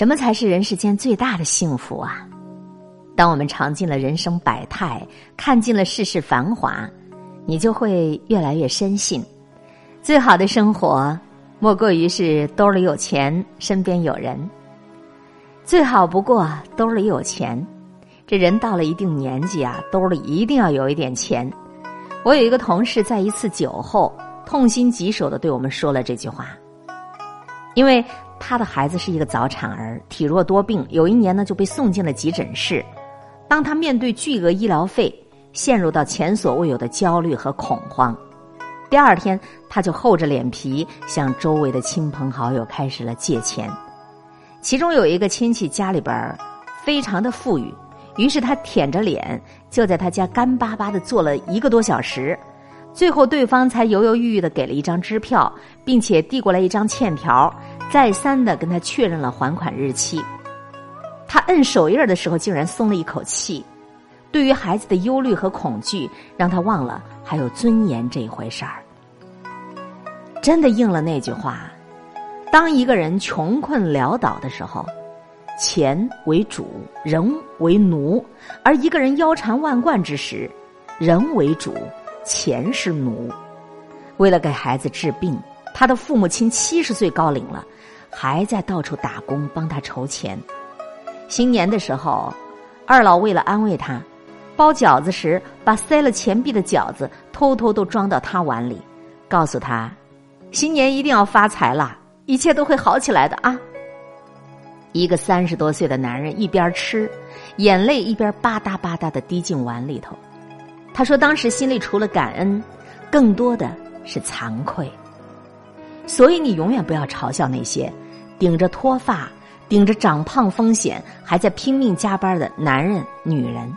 什么才是人世间最大的幸福啊？当我们尝尽了人生百态，看尽了世事繁华，你就会越来越深信，最好的生活莫过于是兜里有钱，身边有人。最好不过兜里有钱。这人到了一定年纪啊，兜里一定要有一点钱。我有一个同事，在一次酒后，痛心疾首的对我们说了这句话，因为他的孩子是一个早产儿，体弱多病，有一年呢就被送进了急诊室。当他面对巨额医疗费，陷入到前所未有的焦虑和恐慌。第二天，他就厚着脸皮向周围的亲朋好友开始了借钱。其中有一个亲戚家里边非常的富裕。于是他舔着脸，就在他家干巴巴的坐了一个多小时，最后对方才犹犹豫豫的给了一张支票，并且递过来一张欠条，再三的跟他确认了还款日期。他摁手印的时候，竟然松了一口气。对于孩子的忧虑和恐惧，让他忘了还有尊严这一回事儿。真的应了那句话：当一个人穷困潦倒的时候。钱为主，人为奴；而一个人腰缠万贯之时，人为主，钱是奴。为了给孩子治病，他的父母亲七十岁高龄了，还在到处打工帮他筹钱。新年的时候，二老为了安慰他，包饺子时把塞了钱币的饺子偷偷都装到他碗里，告诉他：“新年一定要发财了，一切都会好起来的啊。”一个三十多岁的男人一边吃，眼泪一边吧嗒吧嗒的滴进碗里头。他说：“当时心里除了感恩，更多的是惭愧。所以你永远不要嘲笑那些顶着脱发、顶着长胖风险还在拼命加班的男人、女人。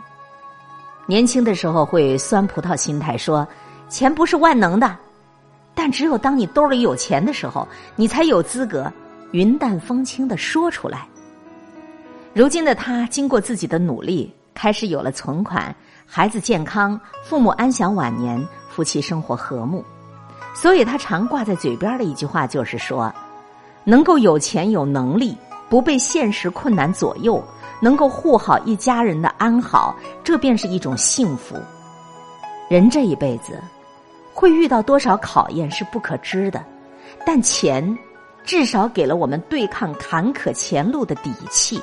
年轻的时候会酸葡萄心态，说钱不是万能的，但只有当你兜里有钱的时候，你才有资格。”云淡风轻的说出来。如今的他，经过自己的努力，开始有了存款，孩子健康，父母安享晚年，夫妻生活和睦。所以他常挂在嘴边的一句话就是说：能够有钱有能力，不被现实困难左右，能够护好一家人的安好，这便是一种幸福。人这一辈子，会遇到多少考验是不可知的，但钱。至少给了我们对抗坎坷前路的底气。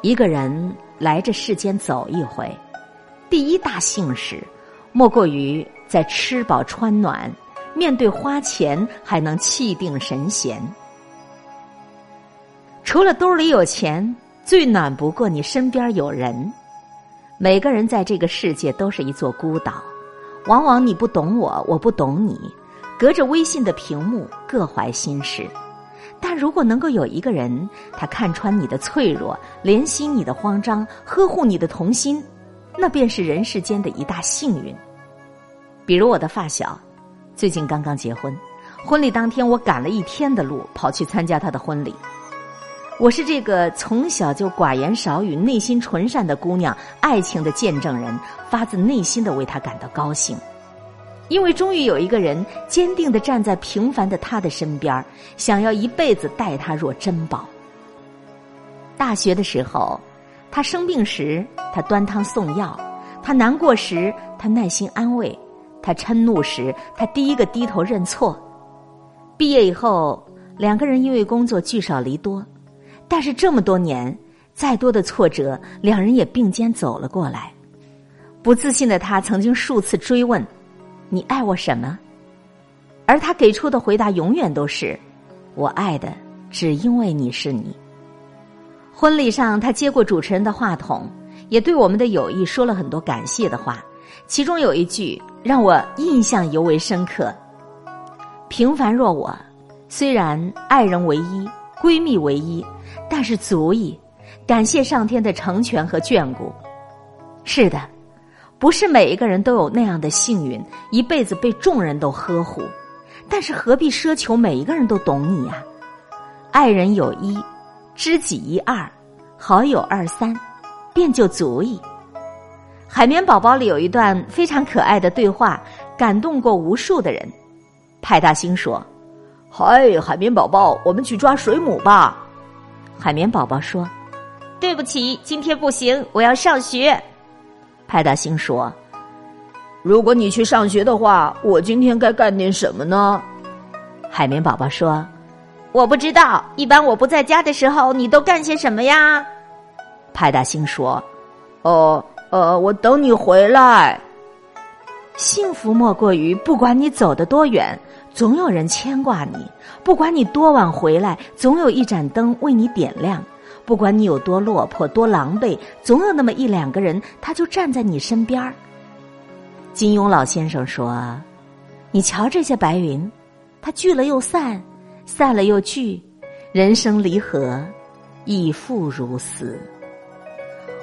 一个人来这世间走一回，第一大幸事，莫过于在吃饱穿暖、面对花钱还能气定神闲。除了兜里有钱，最暖不过你身边有人。每个人在这个世界都是一座孤岛，往往你不懂我，我不懂你。隔着微信的屏幕，各怀心事。但如果能够有一个人，他看穿你的脆弱，怜惜你的慌张，呵护你的童心，那便是人世间的一大幸运。比如我的发小，最近刚刚结婚，婚礼当天我赶了一天的路跑去参加他的婚礼。我是这个从小就寡言少语、内心纯善的姑娘，爱情的见证人，发自内心的为他感到高兴。因为终于有一个人坚定的站在平凡的他的身边想要一辈子待他若珍宝。大学的时候，他生病时，他端汤送药；他难过时，他耐心安慰；他嗔怒时，他第一个低头认错。毕业以后，两个人因为工作聚少离多，但是这么多年，再多的挫折，两人也并肩走了过来。不自信的他曾经数次追问。你爱我什么？而他给出的回答永远都是：“我爱的只因为你是你。”婚礼上，他接过主持人的话筒，也对我们的友谊说了很多感谢的话。其中有一句让我印象尤为深刻：“平凡若我，虽然爱人唯一，闺蜜唯一，但是足以感谢上天的成全和眷顾。”是的。不是每一个人都有那样的幸运，一辈子被众人都呵护，但是何必奢求每一个人都懂你呀？爱人有一，知己一二，好友二三，便就足矣。海绵宝宝里有一段非常可爱的对话，感动过无数的人。派大星说：“嗨，海绵宝宝，我们去抓水母吧。”海绵宝宝说：“对不起，今天不行，我要上学。”派大星说：“如果你去上学的话，我今天该干点什么呢？”海绵宝宝说：“我不知道，一般我不在家的时候，你都干些什么呀？”派大星说：“哦，呃，我等你回来。”幸福莫过于，不管你走得多远，总有人牵挂你；不管你多晚回来，总有一盏灯为你点亮；不管你有多落魄、多狼狈，总有那么一两个人，他就站在你身边儿。金庸老先生说：“你瞧这些白云，它聚了又散，散了又聚，人生离合，亦复如斯。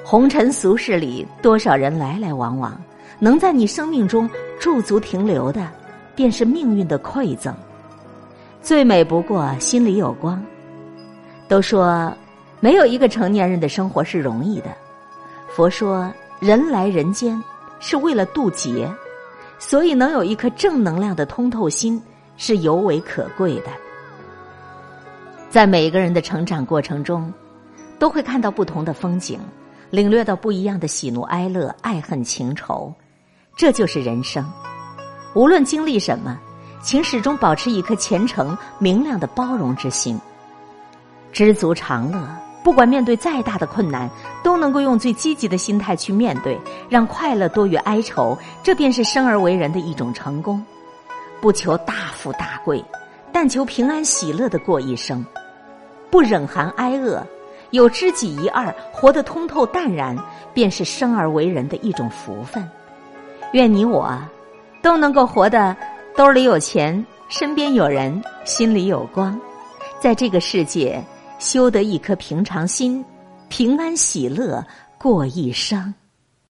红尘俗世里，多少人来来往往。”能在你生命中驻足停留的，便是命运的馈赠。最美不过心里有光。都说没有一个成年人的生活是容易的。佛说人来人间是为了渡劫，所以能有一颗正能量的通透心是尤为可贵的。在每一个人的成长过程中，都会看到不同的风景，领略到不一样的喜怒哀乐、爱恨情仇。这就是人生，无论经历什么，请始终保持一颗虔诚、明亮的包容之心，知足常乐。不管面对再大的困难，都能够用最积极的心态去面对，让快乐多于哀愁。这便是生而为人的一种成功。不求大富大贵，但求平安喜乐的过一生。不忍寒挨饿，有知己一二，活得通透淡然，便是生而为人的一种福分。愿你我都能够活得兜里有钱，身边有人，心里有光，在这个世界修得一颗平常心，平安喜乐过一生。